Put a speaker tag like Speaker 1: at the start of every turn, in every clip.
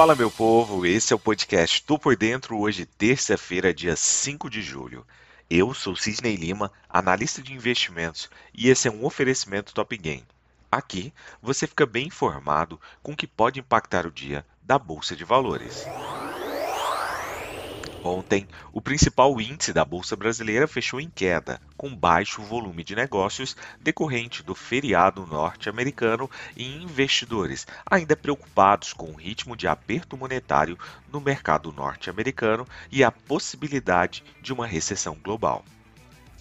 Speaker 1: Fala meu povo, esse é o podcast Tô por Dentro, hoje terça-feira, dia 5 de julho. Eu sou Cisney Lima, analista de investimentos, e esse é um oferecimento Top Game. Aqui você fica bem informado com o que pode impactar o dia da Bolsa de Valores. Ontem, o principal índice da Bolsa Brasileira fechou em queda, com baixo volume de negócios decorrente do feriado norte-americano e investidores ainda preocupados com o ritmo de aperto monetário no mercado norte-americano e a possibilidade de uma recessão global.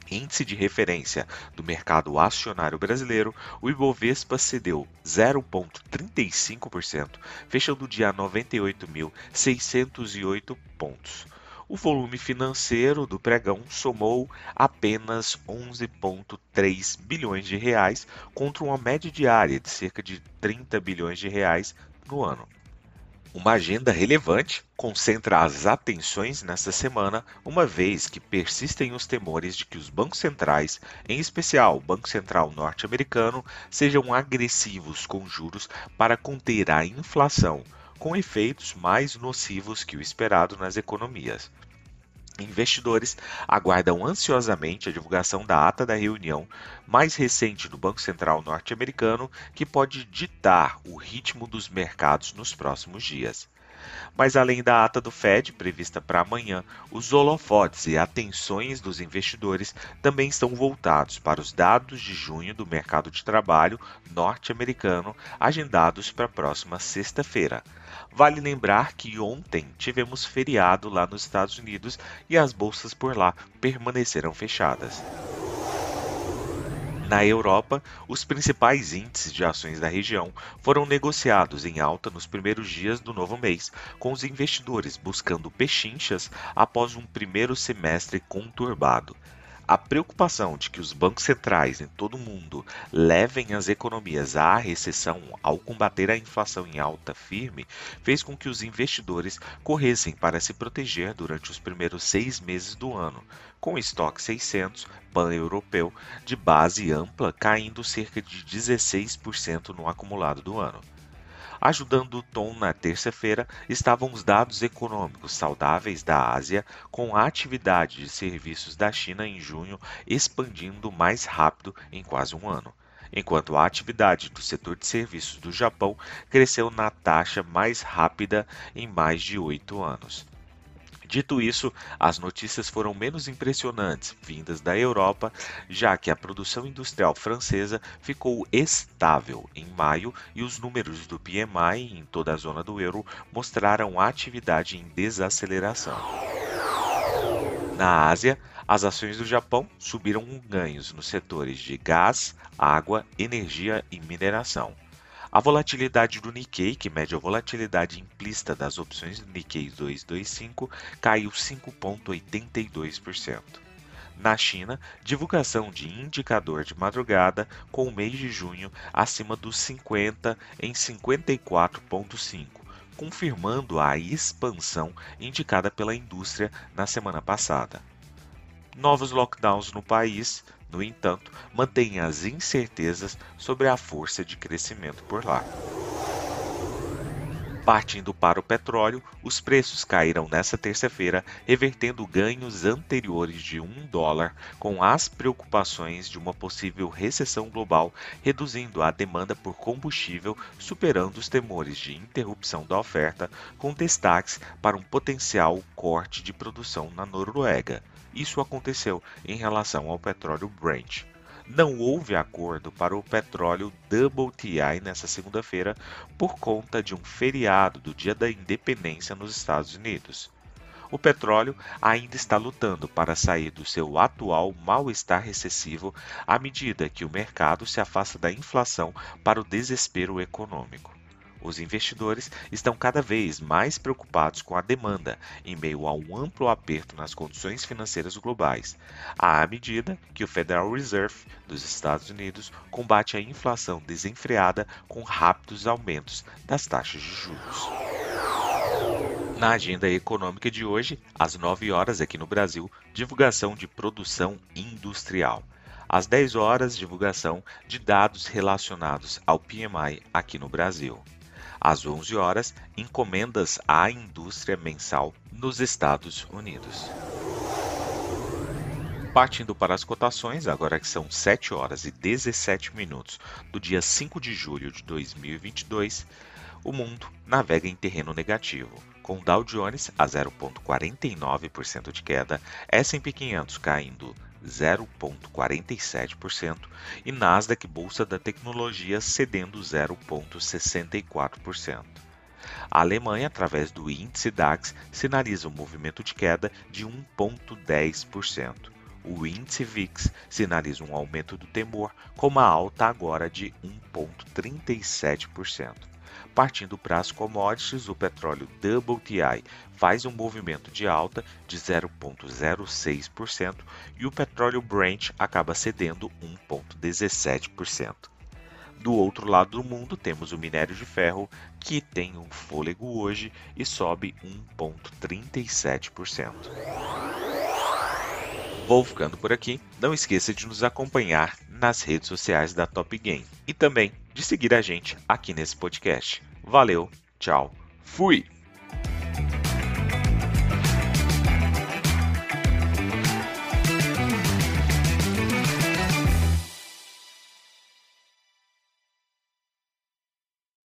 Speaker 1: Índice de referência do mercado acionário brasileiro, o Ibovespa cedeu 0,35%, fechando o dia a 98.608 pontos o volume financeiro do pregão somou apenas 11,3 bilhões de reais contra uma média diária de cerca de 30 bilhões de reais no ano. Uma agenda relevante concentra as atenções nesta semana, uma vez que persistem os temores de que os bancos centrais, em especial o Banco Central norte-americano, sejam agressivos com juros para conter a inflação, com efeitos mais nocivos que o esperado nas economias. Investidores aguardam ansiosamente a divulgação da ata da reunião mais recente do Banco Central norte-americano, que pode ditar o ritmo dos mercados nos próximos dias. Mas além da ata do Fed, prevista para amanhã, os holofotes e atenções dos investidores também estão voltados para os dados de junho do mercado de trabalho norte-americano, agendados para a próxima sexta-feira. Vale lembrar que ontem tivemos feriado lá nos Estados Unidos e as bolsas por lá permaneceram fechadas. Na Europa, os principais índices de ações da região foram negociados em alta nos primeiros dias do novo mês, com os investidores buscando pechinchas após um primeiro semestre conturbado. A preocupação de que os bancos centrais em todo o mundo levem as economias à recessão ao combater a inflação em alta firme fez com que os investidores corressem para se proteger durante os primeiros seis meses do ano, com o estoque 600 pan-europeu de base ampla caindo cerca de 16% no acumulado do ano. Ajudando o tom na terça-feira estavam os dados econômicos saudáveis da Ásia, com a atividade de serviços da China em junho expandindo mais rápido em quase um ano enquanto a atividade do setor de serviços do Japão cresceu na taxa mais rápida em mais de oito anos. Dito isso, as notícias foram menos impressionantes vindas da Europa, já que a produção industrial francesa ficou estável em maio e os números do PMI em toda a zona do euro mostraram atividade em desaceleração. Na Ásia, as ações do Japão subiram ganhos nos setores de gás, água, energia e mineração. A volatilidade do Nikkei, que mede a volatilidade implícita das opções do Nikkei 225, caiu 5,82%. Na China, divulgação de indicador de madrugada com o mês de junho acima dos 50 em 54,5, confirmando a expansão indicada pela indústria na semana passada. Novos lockdowns no país no entanto, mantém as incertezas sobre a força de crescimento por lá. Partindo para o petróleo, os preços caíram nesta terça-feira, revertendo ganhos anteriores de 1 dólar, com as preocupações de uma possível recessão global, reduzindo a demanda por combustível, superando os temores de interrupção da oferta, com destaques para um potencial corte de produção na Noruega. Isso aconteceu em relação ao petróleo Brent. Não houve acordo para o petróleo WTI nesta segunda-feira por conta de um feriado do Dia da Independência nos Estados Unidos. O petróleo ainda está lutando para sair do seu atual mal-estar recessivo à medida que o mercado se afasta da inflação para o desespero econômico. Os investidores estão cada vez mais preocupados com a demanda em meio a um amplo aperto nas condições financeiras globais, à medida que o Federal Reserve dos Estados Unidos combate a inflação desenfreada com rápidos aumentos das taxas de juros. Na agenda econômica de hoje, às 9 horas aqui no Brasil, divulgação de produção industrial. Às 10 horas, divulgação de dados relacionados ao PMI aqui no Brasil. Às 11 horas, encomendas à indústria mensal nos Estados Unidos. Partindo para as cotações, agora que são 7 horas e 17 minutos do dia 5 de julho de 2022, o mundo navega em terreno negativo, com Dow Jones a 0,49% de queda, S&P 500 caindo 0,47% e Nasdaq Bolsa da Tecnologia cedendo 0,64%. A Alemanha, através do índice DAX, sinaliza um movimento de queda de 1,10%. O índice VIX sinaliza um aumento do temor, com uma alta agora de 1,37%. Partindo para as commodities, o petróleo WTI faz um movimento de alta de 0,06% e o petróleo Brent acaba cedendo 1,17%. Do outro lado do mundo, temos o minério de ferro, que tem um fôlego hoje e sobe 1,37%. Vou ficando por aqui. Não esqueça de nos acompanhar nas redes sociais da Top Game e também de seguir a gente aqui nesse podcast. Valeu, tchau, fui!